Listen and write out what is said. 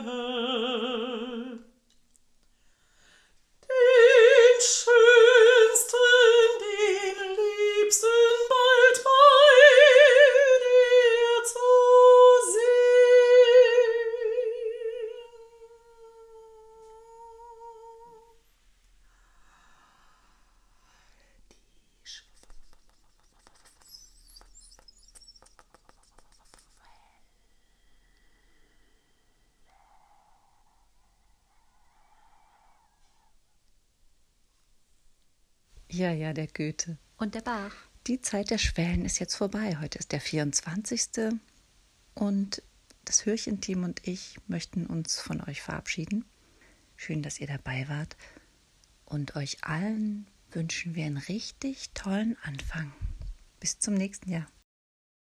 good. Ja, ja, der Goethe. Und der Bach. Die Zeit der Schwellen ist jetzt vorbei. Heute ist der 24. Und das Hörchenteam und ich möchten uns von euch verabschieden. Schön, dass ihr dabei wart. Und euch allen wünschen wir einen richtig tollen Anfang. Bis zum nächsten Jahr.